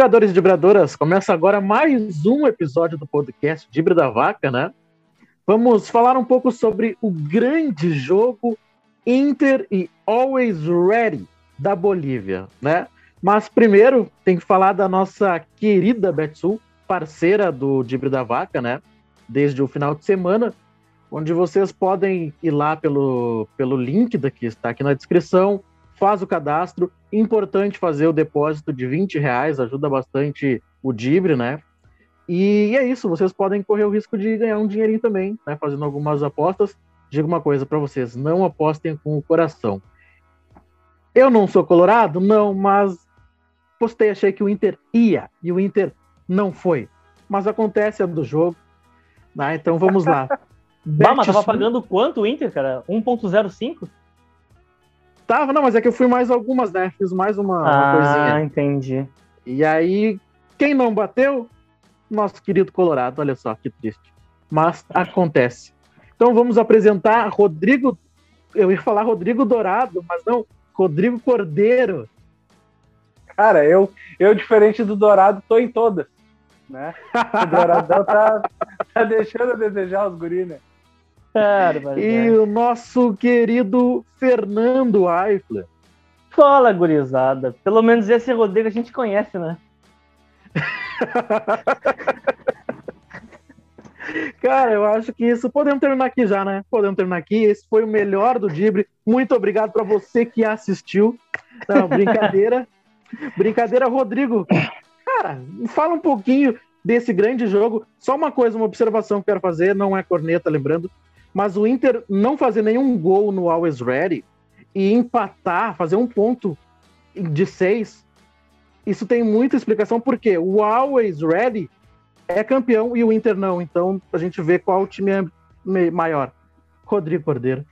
Vibradores e vibradoras, começa agora mais um episódio do podcast Dibre da Vaca, né? Vamos falar um pouco sobre o grande jogo Inter e Always Ready da Bolívia, né? Mas primeiro tem que falar da nossa querida Betsul, parceira do Dibre da Vaca, né? Desde o final de semana, onde vocês podem ir lá pelo, pelo link que está aqui na descrição, faz o cadastro. Importante fazer o depósito de 20 reais, ajuda bastante o Dibre, né? E é isso, vocês podem correr o risco de ganhar um dinheirinho também, né? Fazendo algumas apostas. Digo uma coisa para vocês: não apostem com o coração. Eu não sou colorado? Não, mas postei, achei que o Inter ia e o Inter não foi. Mas acontece é do jogo. Né? Então vamos lá. bah, mas tava pagando quanto o Inter, cara? 1.05? Tava, não, mas é que eu fui mais algumas, né? Fiz mais uma, ah, uma coisinha. Ah, entendi. E aí, quem não bateu? Nosso querido Colorado, olha só que triste. Mas acontece. Então vamos apresentar Rodrigo. Eu ia falar Rodrigo Dourado, mas não, Rodrigo Cordeiro. Cara, eu, eu diferente do Dourado, tô em todas. Né? O Douradão tá, tá deixando a desejar os guris, né? E o nosso querido Fernando Eifler. Fala, gurizada. Pelo menos esse Rodrigo a gente conhece, né? Cara, eu acho que isso. Podemos terminar aqui já, né? Podemos terminar aqui. Esse foi o melhor do Dibre. Muito obrigado para você que assistiu. Não, brincadeira. brincadeira, Rodrigo. Cara, fala um pouquinho desse grande jogo. Só uma coisa, uma observação que eu quero fazer, não é corneta, lembrando. Mas o Inter não fazer nenhum gol no Always Ready e empatar, fazer um ponto de seis, isso tem muita explicação, porque o Always Ready é campeão e o Inter não. Então a gente vê qual time é maior. Rodrigo Cordeiro.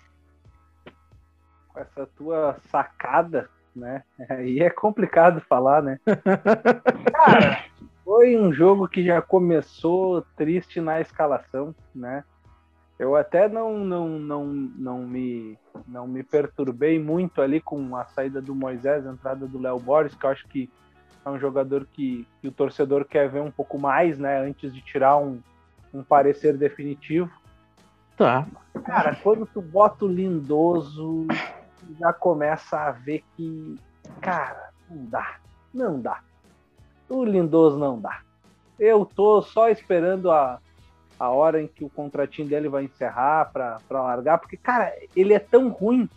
Com essa tua sacada, né? Aí é complicado falar, né? Cara, foi um jogo que já começou triste na escalação, né? Eu até não, não, não, não, me, não me perturbei muito ali com a saída do Moisés, a entrada do Léo Borges, que eu acho que é um jogador que, que, o torcedor quer ver um pouco mais, né? Antes de tirar um, um parecer definitivo. Tá. Cara, quando tu bota o Lindoso, já começa a ver que, cara, não dá. Não dá. O Lindoso não dá. Eu tô só esperando a, a hora em que o contratinho dele vai encerrar para largar, porque, cara, ele é tão ruim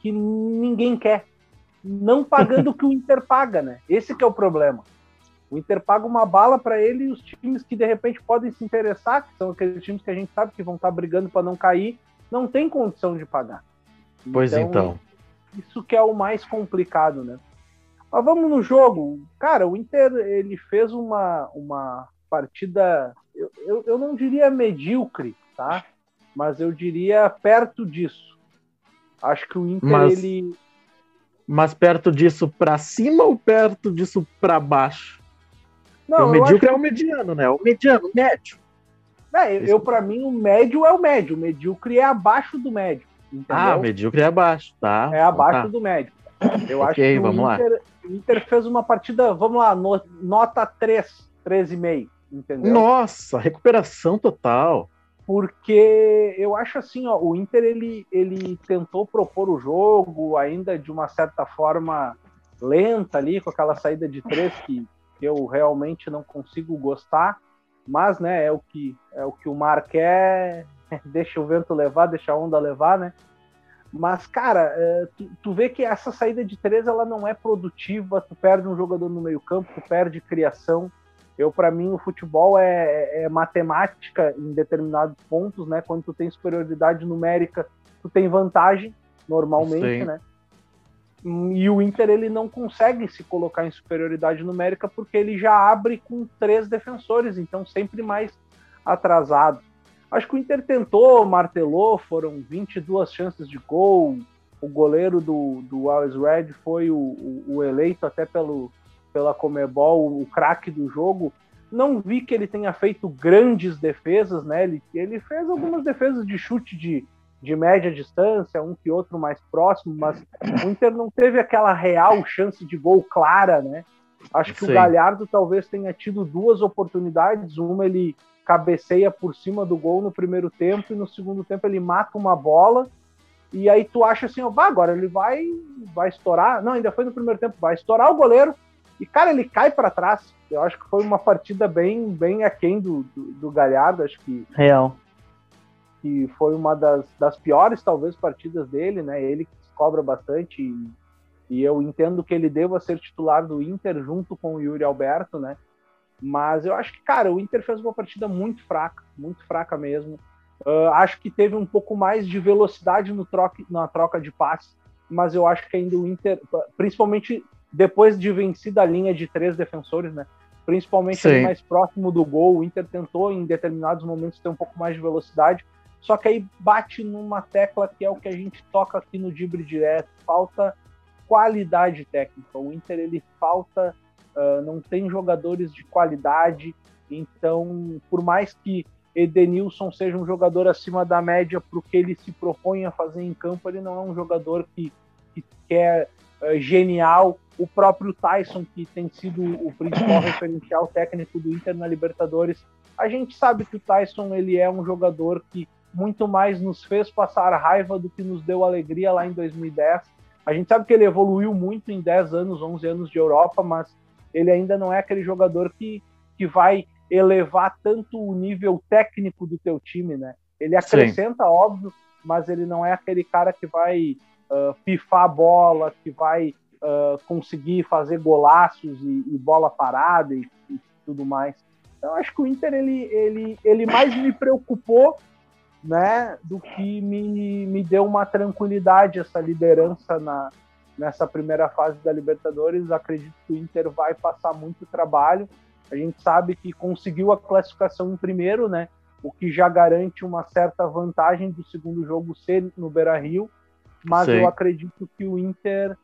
que ninguém quer. Não pagando o que o Inter paga, né? Esse que é o problema. O Inter paga uma bala para ele e os times que de repente podem se interessar, que são aqueles times que a gente sabe que vão estar tá brigando para não cair, não tem condição de pagar. Pois então, então. Isso que é o mais complicado, né? Mas vamos no jogo. Cara, o Inter ele fez uma, uma partida eu, eu, eu não diria medíocre, tá? Mas eu diria perto disso. Acho que o Inter mas, ele. Mas perto disso para cima ou perto disso para baixo? Não, o medíocre é o mediano, né? O mediano, o médio. É, eu, para mim, o médio é o médio. O medíocre é abaixo do médio. Entendeu? Ah, medíocre é abaixo, tá? É abaixo então, tá. do médio. Eu acho que vamos o Inter, lá. o Inter fez uma partida, vamos lá, no, nota 3, 3,5 entendeu? Nossa, recuperação total. Porque eu acho assim, ó, o Inter ele, ele tentou propor o jogo ainda de uma certa forma lenta ali, com aquela saída de três que, que eu realmente não consigo gostar, mas né, é o que é o que o mar quer, deixa o vento levar, deixa a onda levar, né? Mas, cara, é, tu, tu vê que essa saída de três ela não é produtiva, tu perde um jogador no meio campo, tu perde criação, eu, para mim, o futebol é, é, matemática em determinados pontos, né? Quando tu tem superioridade numérica, tu tem vantagem, normalmente, Sim. né? E o Inter ele não consegue se colocar em superioridade numérica porque ele já abre com três defensores, então sempre mais atrasado. Acho que o Inter tentou, martelou, foram 22 chances de gol. O goleiro do, do Always Red foi o, o, o eleito até pelo, pela Comebol, o craque do jogo. Não vi que ele tenha feito grandes defesas, né? Ele, ele fez algumas defesas de chute de, de média distância, um que outro mais próximo, mas o Inter não teve aquela real chance de gol clara, né? Acho que Sim. o Galhardo talvez tenha tido duas oportunidades. Uma ele cabeceia por cima do gol no primeiro tempo e no segundo tempo ele mata uma bola. E aí tu acha assim, ó, agora ele vai vai estourar. Não, ainda foi no primeiro tempo, vai estourar o goleiro. E cara, ele cai para trás. Eu acho que foi uma partida bem bem aquém do, do, do Galhardo, acho que real. Que foi uma das, das piores talvez partidas dele, né? Ele cobra bastante e e eu entendo que ele deva ser titular do Inter junto com o Yuri Alberto, né? Mas eu acho que, cara, o Inter fez uma partida muito fraca, muito fraca mesmo. Uh, acho que teve um pouco mais de velocidade no troca, na troca de passes, mas eu acho que ainda o Inter, principalmente depois de vencida a linha de três defensores, né? Principalmente mais próximo do gol, o Inter tentou em determinados momentos ter um pouco mais de velocidade, só que aí bate numa tecla que é o que a gente toca aqui no Dibre Direto, falta qualidade técnica. O Inter ele falta, uh, não tem jogadores de qualidade. Então, por mais que Edenilson seja um jogador acima da média para o que ele se propõe a fazer em campo, ele não é um jogador que, que quer uh, genial. O próprio Tyson, que tem sido o principal referencial técnico do Inter na Libertadores, a gente sabe que o Tyson ele é um jogador que muito mais nos fez passar raiva do que nos deu alegria lá em 2010 a gente sabe que ele evoluiu muito em 10 anos, 11 anos de Europa, mas ele ainda não é aquele jogador que, que vai elevar tanto o nível técnico do teu time, né? Ele acrescenta, Sim. óbvio, mas ele não é aquele cara que vai uh, pifar a bola, que vai uh, conseguir fazer golaços e, e bola parada e, e, tudo mais. Então acho que o Inter ele, ele, ele mais me preocupou né, do que me, me deu uma tranquilidade essa liderança na, nessa primeira fase da Libertadores. Acredito que o Inter vai passar muito trabalho. A gente sabe que conseguiu a classificação em primeiro, né? O que já garante uma certa vantagem do segundo jogo ser no Beira-Rio, mas Sim. eu acredito que o Inter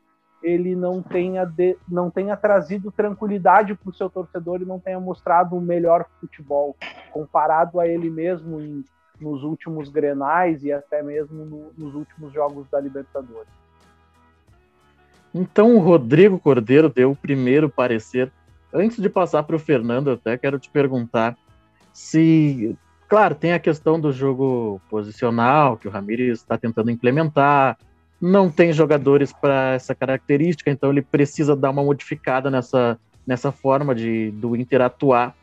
ele não tenha de, não tenha trazido tranquilidade para o seu torcedor e não tenha mostrado o melhor futebol comparado a ele mesmo em nos últimos grenais e até mesmo no, nos últimos jogos da Libertadores. Então o Rodrigo Cordeiro deu o primeiro parecer. Antes de passar para o Fernando, até quero te perguntar se, claro, tem a questão do jogo posicional que o Ramires está tentando implementar. Não tem jogadores para essa característica, então ele precisa dar uma modificada nessa, nessa forma de do Inter atuar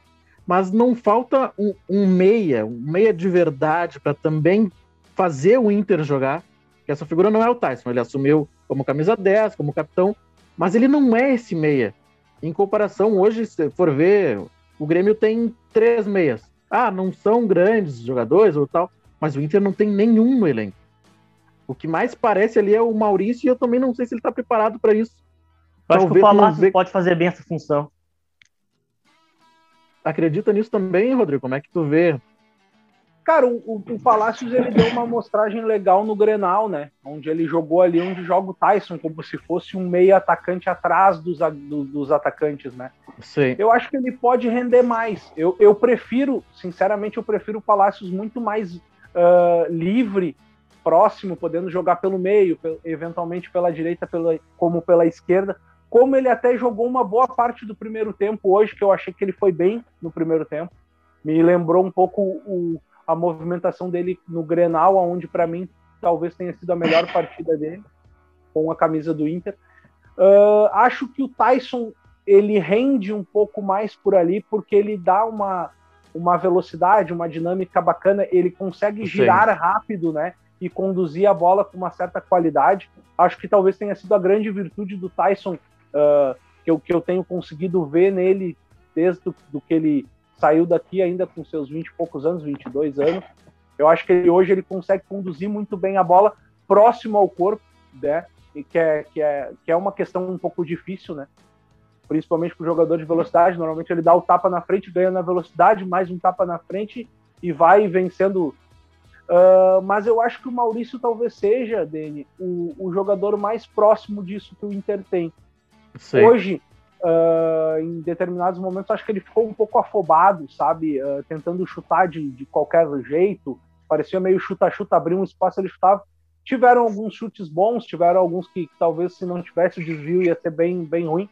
mas não falta um, um meia, um meia de verdade para também fazer o Inter jogar. Que essa figura não é o Tyson, ele assumiu como camisa 10, como capitão, mas ele não é esse meia. Em comparação, hoje, se for ver, o Grêmio tem três meias. Ah, não são grandes jogadores ou tal, mas o Inter não tem nenhum no elenco. O que mais parece ali é o Maurício e eu também não sei se ele está preparado para isso. Eu acho que o Palácio pode fazer bem essa função acredita nisso também, Rodrigo? Como é que tu vê? Cara, o, o Palácios ele deu uma amostragem legal no Grenal, né? Onde ele jogou ali onde joga o Tyson, como se fosse um meio atacante atrás dos, do, dos atacantes, né? Sim. Eu acho que ele pode render mais. Eu, eu prefiro, sinceramente, eu prefiro o Palácios muito mais uh, livre, próximo, podendo jogar pelo meio, eventualmente pela direita, pela, como pela esquerda, como ele até jogou uma boa parte do primeiro tempo hoje, que eu achei que ele foi bem no primeiro tempo. Me lembrou um pouco o, a movimentação dele no Grenal, onde para mim talvez tenha sido a melhor partida dele, com a camisa do Inter. Uh, acho que o Tyson ele rende um pouco mais por ali, porque ele dá uma, uma velocidade, uma dinâmica bacana, ele consegue girar Sim. rápido, né? E conduzir a bola com uma certa qualidade. Acho que talvez tenha sido a grande virtude do Tyson uh, que, eu, que eu tenho conseguido ver nele desde do, do, que ele saiu daqui ainda com seus 20 e poucos anos, 22 anos. Eu acho que ele, hoje ele consegue conduzir muito bem a bola próximo ao corpo, né? E que é, que é, que é uma questão um pouco difícil, né? Principalmente para o jogador de velocidade. Normalmente ele dá o tapa na frente, ganha na velocidade, mais um tapa na frente e vai vencendo Uh, mas eu acho que o Maurício talvez seja, Dani, o, o, jogador mais próximo disso que o Inter tem. Hoje, uh, em determinados momentos, acho que ele ficou um pouco afobado, sabe? Uh, tentando chutar de, de qualquer jeito. Parecia meio chuta-chuta, abrir um espaço, ele chutava. Tiveram alguns chutes bons, tiveram alguns que talvez se não tivesse o desvio ia ser bem, bem ruim.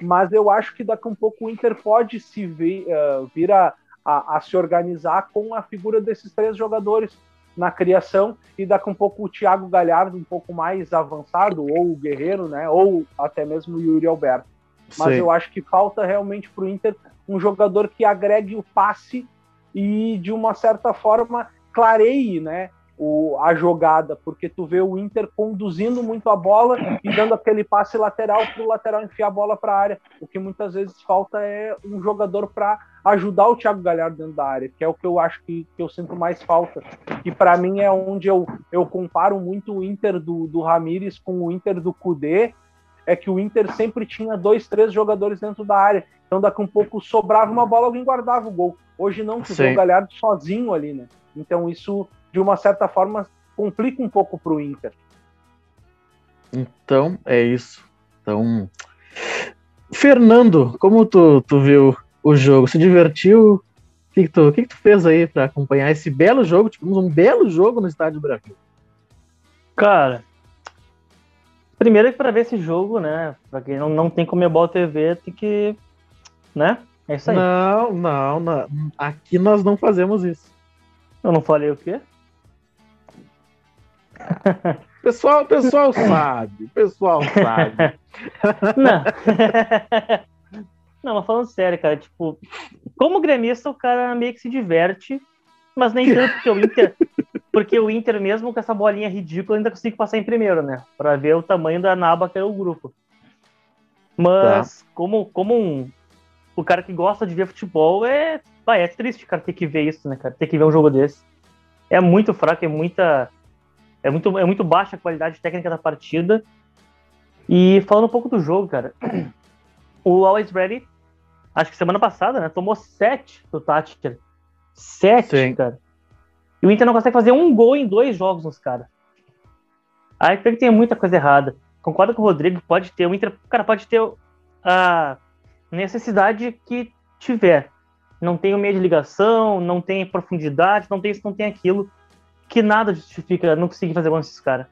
mas eu acho que daqui a um pouco o Inter pode se vir, vir a, a, a, se organizar com a figura desses três jogadores na criação e daqui um pouco o Thiago Galhardo um pouco mais avançado, ou o Guerreiro, né? Ou até mesmo o Yuri Alberto. Mas Sim. eu acho que falta realmente para o Inter um jogador que agregue o passe e de uma certa forma clareie, né? O, a jogada, porque tu vê o Inter conduzindo muito a bola e dando aquele passe lateral para o lateral enfiar a bola para a área. O que muitas vezes falta é um jogador para ajudar o Thiago Galhardo dentro da área, que é o que eu acho que, que eu sinto mais falta. E para mim é onde eu, eu comparo muito o Inter do, do Ramires com o Inter do Cudê, é que o Inter sempre tinha dois, três jogadores dentro da área. Então daqui um pouco sobrava uma bola, alguém guardava o gol. Hoje não, tu vê o Galhardo sozinho ali, né? Então isso de uma certa forma, complica um pouco para o Inter. Então, é isso. Então, Fernando, como tu, tu viu o jogo? Se divertiu? O que, que, tu, que, que tu fez aí para acompanhar esse belo jogo? Tivemos um belo jogo no Estádio do Brasil. Cara, primeiro que para ver esse jogo, né? Para quem não, não tem Comebol TV, tem que. Né? É isso aí. Não, não, não. Aqui nós não fazemos isso. Eu não falei o quê? Pessoal, pessoal sabe, pessoal sabe. Não. Não, mas falando sério, cara, tipo, como gremista, o cara meio que se diverte, mas nem tanto porque o Inter, porque o Inter mesmo com essa bolinha ridícula ainda consegue passar em primeiro, né? Para ver o tamanho da naba que é o grupo. Mas tá. como como um o cara que gosta de ver futebol é, vai, é triste, cara, ter que ver isso, né, cara? Ter que ver um jogo desse. É muito fraco, é muita é muito, é muito baixa a qualidade técnica da partida. E falando um pouco do jogo, cara, o Always Ready, acho que semana passada, né, tomou 7 do Thatcher. 7, cara. E o Inter não consegue fazer um gol em dois jogos nos caras. Aí que tem muita coisa errada. Concordo com o Rodrigo, pode ter, o Inter, cara, pode ter a necessidade que tiver. Não tem o meio de ligação, não tem profundidade, não tem isso, não tem aquilo que nada justifica não conseguir fazer gol nesses caras.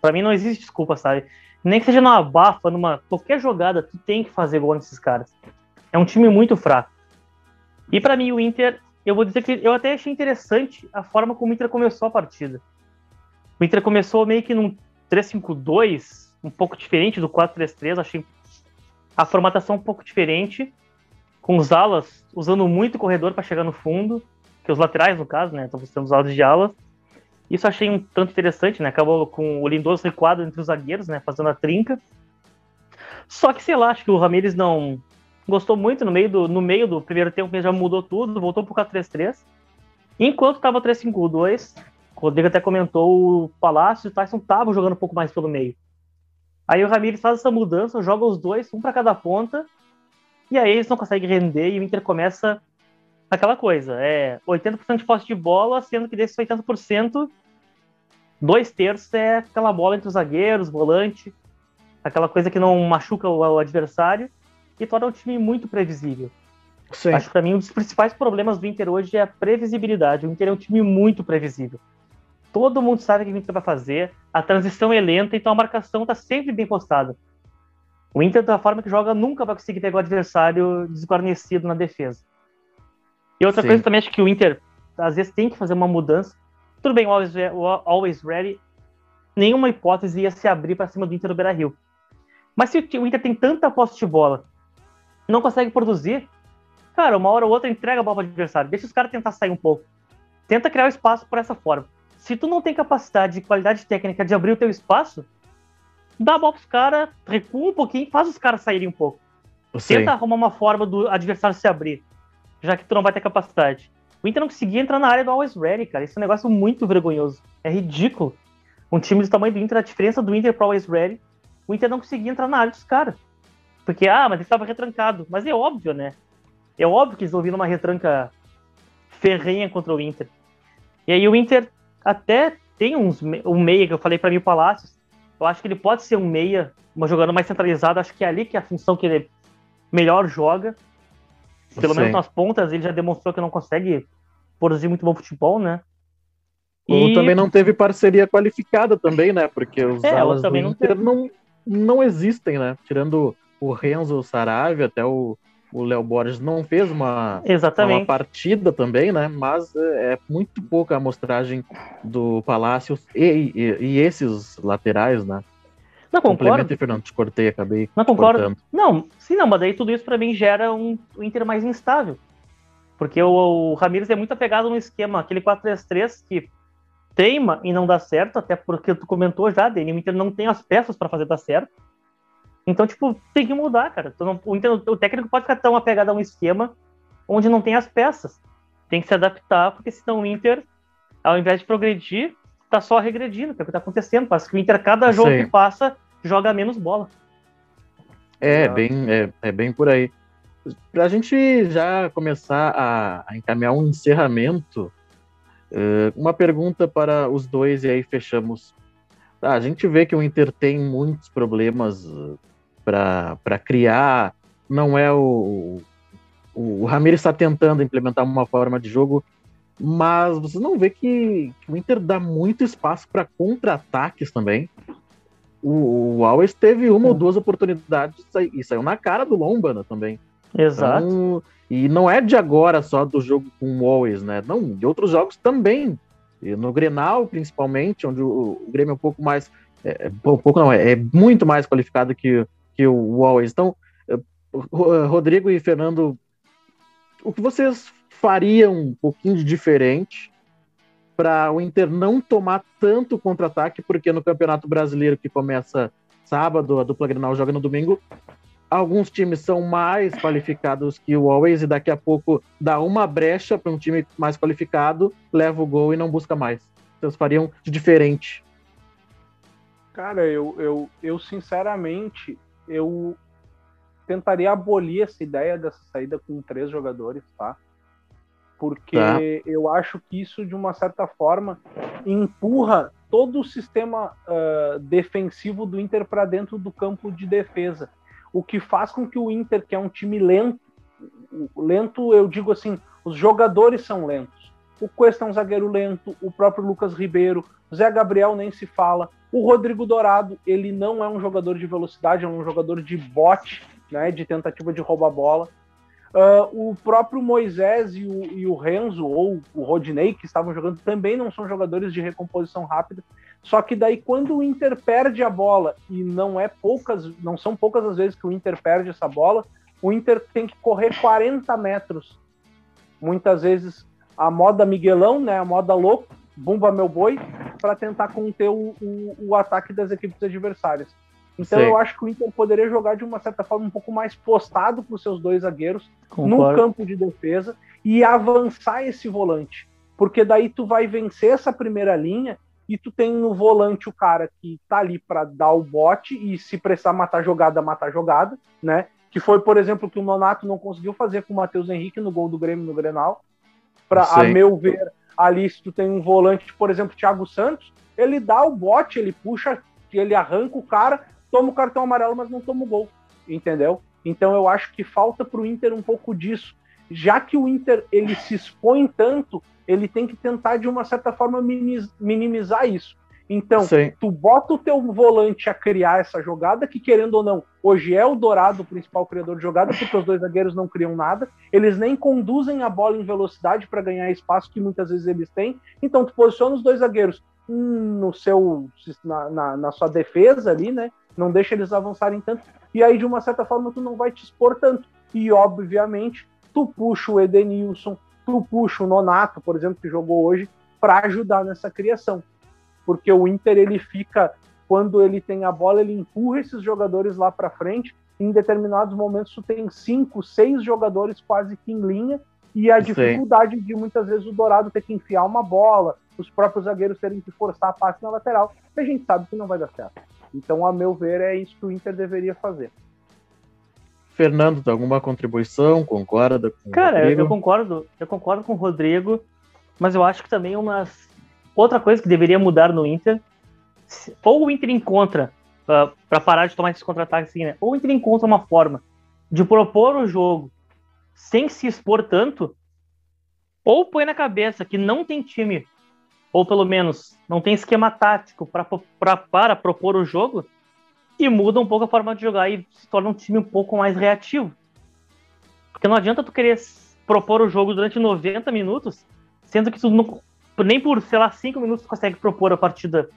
Pra mim não existe desculpa, sabe? Nem que seja numa bafa, numa qualquer jogada, tu tem que fazer gol nesses caras. É um time muito fraco. E para mim o Inter, eu vou dizer que eu até achei interessante a forma como o Inter começou a partida. O Inter começou meio que num 3-5-2, um pouco diferente do 4-3-3, achei a formatação um pouco diferente, com os alas usando muito corredor para chegar no fundo que os laterais, no caso, né? Então você os lados de ala. Isso achei um tanto interessante, né? Acabou com o Lindoso recuado entre os zagueiros, né? Fazendo a trinca. Só que, sei lá, acho que o Ramires não gostou muito no meio do, no meio do primeiro tempo, ele já mudou tudo, voltou pro 4-3-3. Enquanto tava 3-5-2, o Rodrigo até comentou, o Palácio e o Tyson estavam jogando um pouco mais pelo meio. Aí o Ramires faz essa mudança, joga os dois, um para cada ponta, e aí eles não conseguem render e o Inter começa aquela coisa, é 80% de posse de bola, sendo que desses 80%, dois terços é aquela bola entre os zagueiros, volante, aquela coisa que não machuca o, o adversário e torna o time muito previsível. Sim. Acho que para mim um dos principais problemas do Inter hoje é a previsibilidade. O Inter é um time muito previsível. Todo mundo sabe o que o Inter vai fazer, a transição é lenta, então a marcação está sempre bem postada. O Inter, da forma que joga, nunca vai conseguir pegar o adversário desguarnecido na defesa. E outra Sim. coisa também, acho que o Inter, às vezes, tem que fazer uma mudança. Tudo bem, o Always, o always Ready, nenhuma hipótese ia se abrir para cima do Inter do Beira Rio. Mas se o Inter tem tanta posse de bola, não consegue produzir, cara, uma hora ou outra entrega a bola para o adversário. Deixa os caras tentar sair um pouco. Tenta criar o espaço por essa forma. Se tu não tem capacidade e qualidade técnica de abrir o teu espaço, dá a bola pros caras, recua um pouquinho, faz os caras saírem um pouco. Tenta arrumar uma forma do adversário se abrir já que tu não vai ter capacidade. O Inter não conseguia entrar na área do Always Ready, cara. Isso é um negócio muito vergonhoso. É ridículo. Um time do tamanho do Inter, a diferença do Inter pro Always Ready, o Inter não conseguia entrar na área dos caras. Porque, ah, mas ele estava retrancado. Mas é óbvio, né? É óbvio que eles ouviram uma retranca ferrenha contra o Inter. E aí o Inter até tem uns, um meia que eu falei para mim, o Palácios. Eu acho que ele pode ser um meia, uma jogada mais centralizada. Acho que é ali que é a função que ele melhor joga. Pelo Sim. menos nas pontas ele já demonstrou que não consegue produzir muito bom futebol, né? Ou também não teve parceria qualificada também, né? Porque os é, alas do Inter não, não, não existem, né? Tirando o Renzo Saravia, até o o Léo Borges não fez uma, Exatamente. uma partida também, né? Mas é, é muito pouca a amostragem do Palácios e, e, e esses laterais, né? Não, concordo. Fernando, te cortei, acabei Não, concordo. Cortando. Não, sim, não, mas daí tudo isso para mim gera um, um Inter mais instável. Porque o, o Ramires é muito apegado no esquema, aquele 4-3-3 que teima e não dá certo, até porque tu comentou já, Dani, o Inter não tem as peças para fazer dar certo. Então, tipo, tem que mudar, cara. Não, o, Inter, o técnico pode ficar tão apegado a um esquema onde não tem as peças. Tem que se adaptar, porque senão o Inter, ao invés de progredir, tá só regredindo, que é o que tá acontecendo. Parece que o Inter, cada jogo que passa, joga menos bola. É, bem, é, é bem por aí. Para a gente já começar a, a encaminhar um encerramento, uh, uma pergunta para os dois, e aí fechamos. Ah, a gente vê que o Inter tem muitos problemas para criar. Não é o. O, o Ramires está tentando implementar uma forma de jogo, mas você não vê que, que o Inter dá muito espaço para contra-ataques também. O, o Alves teve uma ou duas oportunidades e saiu na cara do Lombana também. Exato. Então, e não é de agora só do jogo com o Always, né? Não, de outros jogos também. E no Grenal, principalmente, onde o, o Grêmio é um pouco mais. É, é um pouco não, é, é, muito mais qualificado que, que o Always. Então, eh, Rodrigo e Fernando, o que vocês fariam um pouquinho de diferente para o Inter não tomar tanto contra-ataque, porque no Campeonato Brasileiro, que começa sábado, a dupla Grenal joga no domingo, alguns times são mais qualificados que o Always e daqui a pouco dá uma brecha para um time mais qualificado, leva o gol e não busca mais. Vocês fariam de diferente? Cara, eu, eu, eu sinceramente, eu tentaria abolir essa ideia dessa saída com três jogadores, tá? Porque tá. eu acho que isso, de uma certa forma, empurra todo o sistema uh, defensivo do Inter para dentro do campo de defesa o que faz com que o Inter, que é um time lento, lento eu digo assim, os jogadores são lentos. O Cuesta é um zagueiro lento, o próprio Lucas Ribeiro, Zé Gabriel nem se fala. O Rodrigo Dourado, ele não é um jogador de velocidade, é um jogador de bote, né, de tentativa de roubar bola. Uh, o próprio Moisés e o, e o Renzo, ou o Rodinei, que estavam jogando, também não são jogadores de recomposição rápida. Só que daí quando o Inter perde a bola e não é poucas, não são poucas as vezes que o Inter perde essa bola, o Inter tem que correr 40 metros. Muitas vezes a moda Miguelão, né, a moda louco, bumba meu boi, para tentar conter o, o, o, ataque das equipes adversárias. Então Sim. eu acho que o Inter poderia jogar de uma certa forma um pouco mais postado para os seus dois zagueiros Concordo. no campo de defesa e avançar esse volante, porque daí tu vai vencer essa primeira linha e tu tem no volante o cara que tá ali para dar o bote e se precisar matar jogada, matar jogada, né? Que foi, por exemplo, o que o Nonato não conseguiu fazer com o Matheus Henrique no gol do Grêmio no Grenal. Para a meu ver, ali se tu tem um volante, por exemplo, Thiago Santos, ele dá o bote, ele puxa, ele arranca o cara, toma o cartão amarelo, mas não toma o gol, entendeu? Então eu acho que falta para o Inter um pouco disso. Já que o Inter ele se expõe tanto, ele tem que tentar, de uma certa forma, minimizar isso. Então, Sim. tu bota o teu volante a criar essa jogada, que querendo ou não, hoje é o Dourado o principal criador de jogada, porque os dois zagueiros não criam nada, eles nem conduzem a bola em velocidade para ganhar espaço que muitas vezes eles têm. Então, tu posiciona os dois zagueiros no seu na, na, na sua defesa ali, né? Não deixa eles avançarem tanto, e aí de uma certa forma tu não vai te expor tanto. E obviamente, tu puxa o Edenilson, tu puxa o Nonato, por exemplo, que jogou hoje, para ajudar nessa criação. Porque o Inter ele fica, quando ele tem a bola, ele empurra esses jogadores lá para frente. Em determinados momentos, tu tem cinco, seis jogadores quase que em linha, e a dificuldade Sim. de muitas vezes o Dourado ter que enfiar uma bola, os próprios zagueiros terem que forçar a passe na lateral, que a gente sabe que não vai dar certo. Então, a meu ver, é isso que o Inter deveria fazer. Fernando, tem alguma contribuição? Concorda com Cara, eu concordo, eu concordo com o Rodrigo, mas eu acho que também uma outra coisa que deveria mudar no Inter, ou o Inter encontra uh, para parar de tomar esses contra-ataques assim, né? Ou o Inter encontra uma forma de propor o jogo sem se expor tanto, ou põe na cabeça que não tem time, ou pelo menos não tem esquema tático pra, pra, para propor o jogo, e muda um pouco a forma de jogar e se torna um time um pouco mais reativo. Porque não adianta tu querer propor o jogo durante 90 minutos, sendo que tu não, nem por, sei lá, 5 minutos tu consegue propor a partida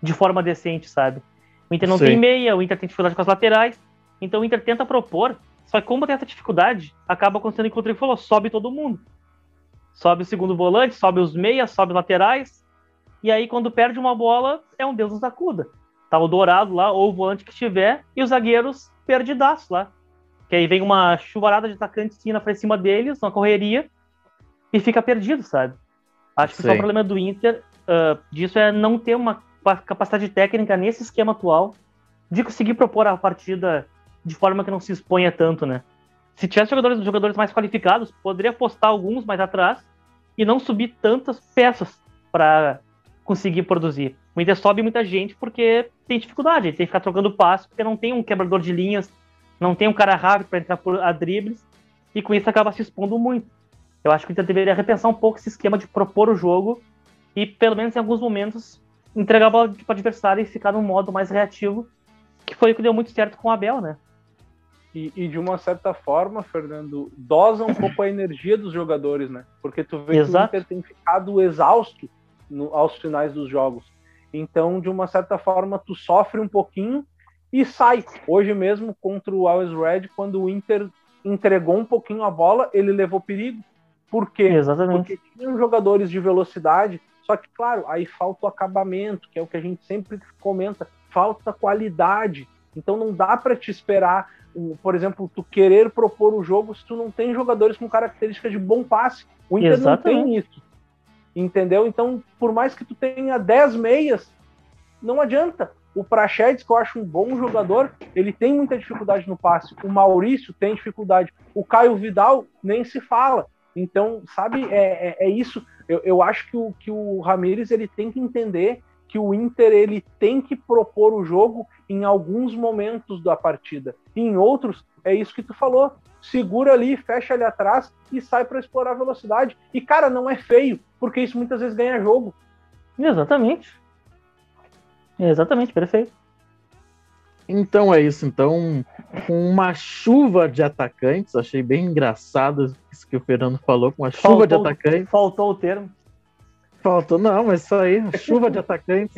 de forma decente, sabe? O Inter não Sim. tem meia, o Inter tem dificuldade com as laterais, então o Inter tenta propor, só que como tem essa dificuldade, acaba acontecendo o que o Rodrigo falou, sobe todo mundo. Sobe o segundo volante, sobe os meias, sobe laterais, e aí quando perde uma bola, é um Deus nos acuda. Tá o Dourado lá, ou o volante que estiver, e os zagueiros perdidaços lá. Que aí vem uma chuvarada de atacante na frente cima deles, uma correria, e fica perdido, sabe? Acho que só o problema do Inter uh, disso é não ter uma capacidade técnica nesse esquema atual de conseguir propor a partida de forma que não se exponha tanto, né? Se tivesse jogadores, jogadores mais qualificados, poderia postar alguns mais atrás e não subir tantas peças para conseguir produzir. O Inter sobe muita gente porque tem dificuldade, tem que ficar trocando passo, porque não tem um quebrador de linhas, não tem um cara rápido para entrar por a dribles, e com isso acaba se expondo muito. Eu acho que o Inter deveria repensar um pouco esse esquema de propor o jogo e, pelo menos em alguns momentos, entregar a bola para o adversário e ficar num modo mais reativo, que foi o que deu muito certo com o Abel, né? E, e, de uma certa forma, Fernando, dosa um pouco a energia dos jogadores, né? Porque tu vê Exato. que o Inter tem ficado exausto no, aos finais dos jogos. Então, de uma certa forma, tu sofre um pouquinho e sai. Hoje mesmo, contra o Always Red, quando o Inter entregou um pouquinho a bola, ele levou perigo. Por quê? Exatamente. Porque tinham jogadores de velocidade, só que, claro, aí falta o acabamento, que é o que a gente sempre comenta, falta qualidade. Então não dá para te esperar, por exemplo, tu querer propor o jogo se tu não tem jogadores com características de bom passe. O Inter Exatamente. não tem isso. Entendeu? Então, por mais que tu tenha 10 meias, não adianta. O Prachedes, que eu acho um bom jogador, ele tem muita dificuldade no passe. O Maurício tem dificuldade. O Caio Vidal nem se fala. Então, sabe, é, é, é isso. Eu, eu acho que o, que o Ramires ele tem que entender que o Inter ele tem que propor o jogo em alguns momentos da partida. E em outros, é isso que tu falou. Segura ali, fecha ali atrás e sai para explorar a velocidade. E, cara, não é feio, porque isso muitas vezes ganha jogo. Exatamente. Exatamente, perfeito. Então é isso. Então, com uma chuva de atacantes, achei bem engraçado isso que o Fernando falou, com uma chuva faltou, de atacantes. Faltou o termo. Faltou, não, mas isso aí, chuva de atacantes.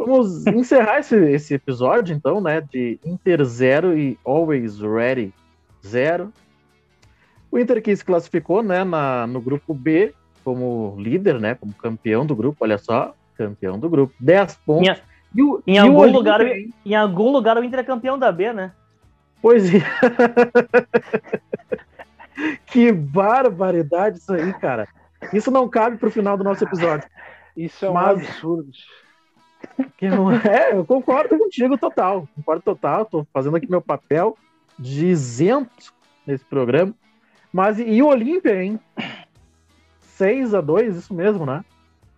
Vamos encerrar esse, esse episódio, então, né? De Inter 0 e Always Ready 0. O Inter que se classificou, né, na, no grupo B, como líder, né? Como campeão do grupo, olha só, campeão do grupo. 10 pontos. Minha e o, em, e algum lugar, em algum lugar o Inter é campeão da B, né? Pois é. que barbaridade isso aí, cara. Isso não cabe pro final do nosso episódio. Isso é um Mas... absurdo. É, eu concordo contigo total. Concordo total. Tô fazendo aqui meu papel de isento nesse programa. Mas e o Olímpia, hein? 6 a 2 isso mesmo, né?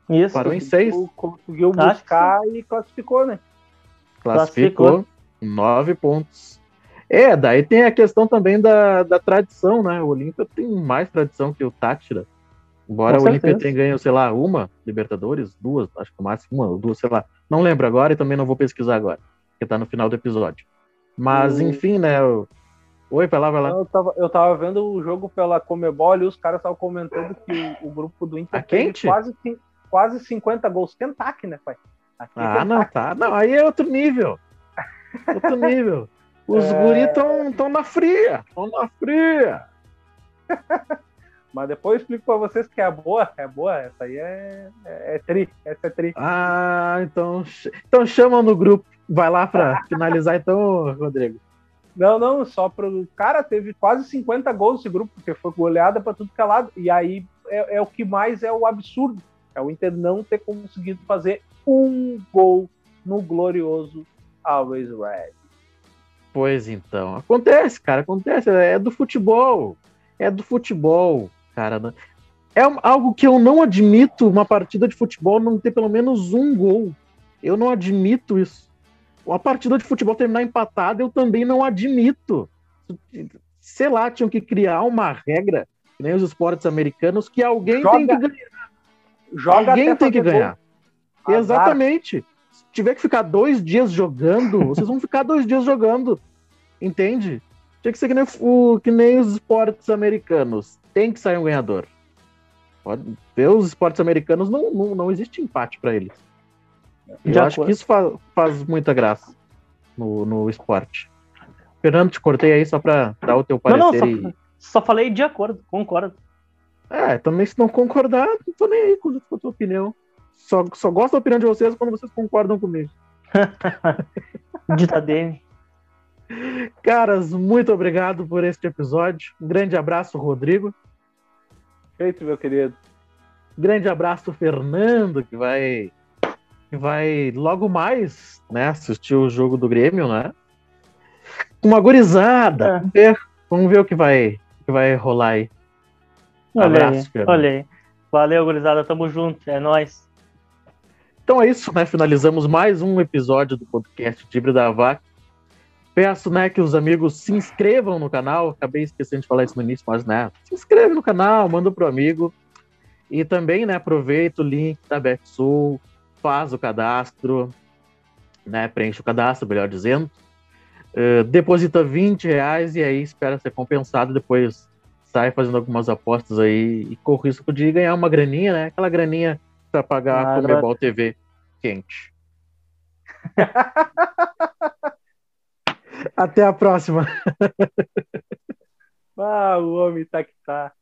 Isso. Parou em seis. Conseguiu buscar e classificou, né? Classificou. classificou. Nove pontos. É, daí tem a questão também da, da tradição, né? O Olímpia tem mais tradição que o Tátira. Embora o Olímpia tenha ganho, sei lá, uma Libertadores, duas, acho que mais uma ou duas, sei lá. Não lembro agora e também não vou pesquisar agora, porque tá no final do episódio. Mas, enfim, né? Oi, vai lá, vai lá. Eu tava, eu tava vendo o jogo pela Comebol e os caras estavam comentando que o, o, grupo do Inter a quente? quase quase 50 gols. Kentucky, né, pai? Aqui é ah, não, tá. Não, aí é outro nível. Outro nível. Os é... guris estão na fria. Estão na fria. Mas depois eu explico pra vocês que é boa, é boa, essa aí é, é, é tri, essa é tri. Ah, então, então chama no grupo. Vai lá para finalizar então, Rodrigo. Não, não, só pro cara teve quase 50 gols esse grupo, porque foi goleada para tudo que é lado. E aí é, é, o que mais é o absurdo. É o Inter não ter conseguido fazer um gol no glorioso Always Red. Pois então, acontece, cara, acontece, é do futebol, é do futebol, cara. Né? É algo que eu não admito, uma partida de futebol não ter pelo menos um gol. Eu não admito isso. Uma partida de futebol terminar empatada, eu também não admito. Sei lá, tinham que criar uma regra, que nem os esportes americanos, que alguém Joga... tem que ganhar. Joga Alguém tem que ganhar. Exatamente. Se tiver que ficar dois dias jogando, vocês vão ficar dois dias jogando. Entende? Tinha que ser que nem, o, que nem os esportes americanos. Tem que sair um ganhador. Pode esportes americanos, não, não, não existe empate para eles. Eu acho que isso faz, faz muita graça no, no esporte. Fernando, te cortei aí só para dar o teu parecer. Não, não, só, só falei de acordo, concordo. É, também se não concordar, não tô nem aí com a tua opinião. Só, só gosto da opinião de vocês quando vocês concordam comigo. Dita Dene. Caras, muito obrigado por este episódio. Um grande abraço, Rodrigo. Feito, meu querido. Grande abraço, Fernando, que vai que vai logo mais, né, assistir o jogo do Grêmio, né? Uma gurizada. É. Vamos, ver, vamos ver o que vai, o que vai rolar aí. Olha abraço, aí, Fernando. olha aí. Valeu, gurizada. Tamo junto. É nóis. Então é isso, né? Finalizamos mais um episódio do podcast Tibre da Vaca. Peço, né, que os amigos se inscrevam no canal. Acabei esquecendo de falar isso no início, mas, né, se inscreve no canal, manda pro amigo. E também, né, aproveita o link da BetSul, faz o cadastro, né, preenche o cadastro, melhor dizendo. Uh, deposita 20 reais e aí espera ser compensado. Depois sai fazendo algumas apostas aí e corre o risco de ganhar uma graninha, né? Aquela graninha para pagar a Comebol TV quente. Até a próxima. ah, o homem tá que tá.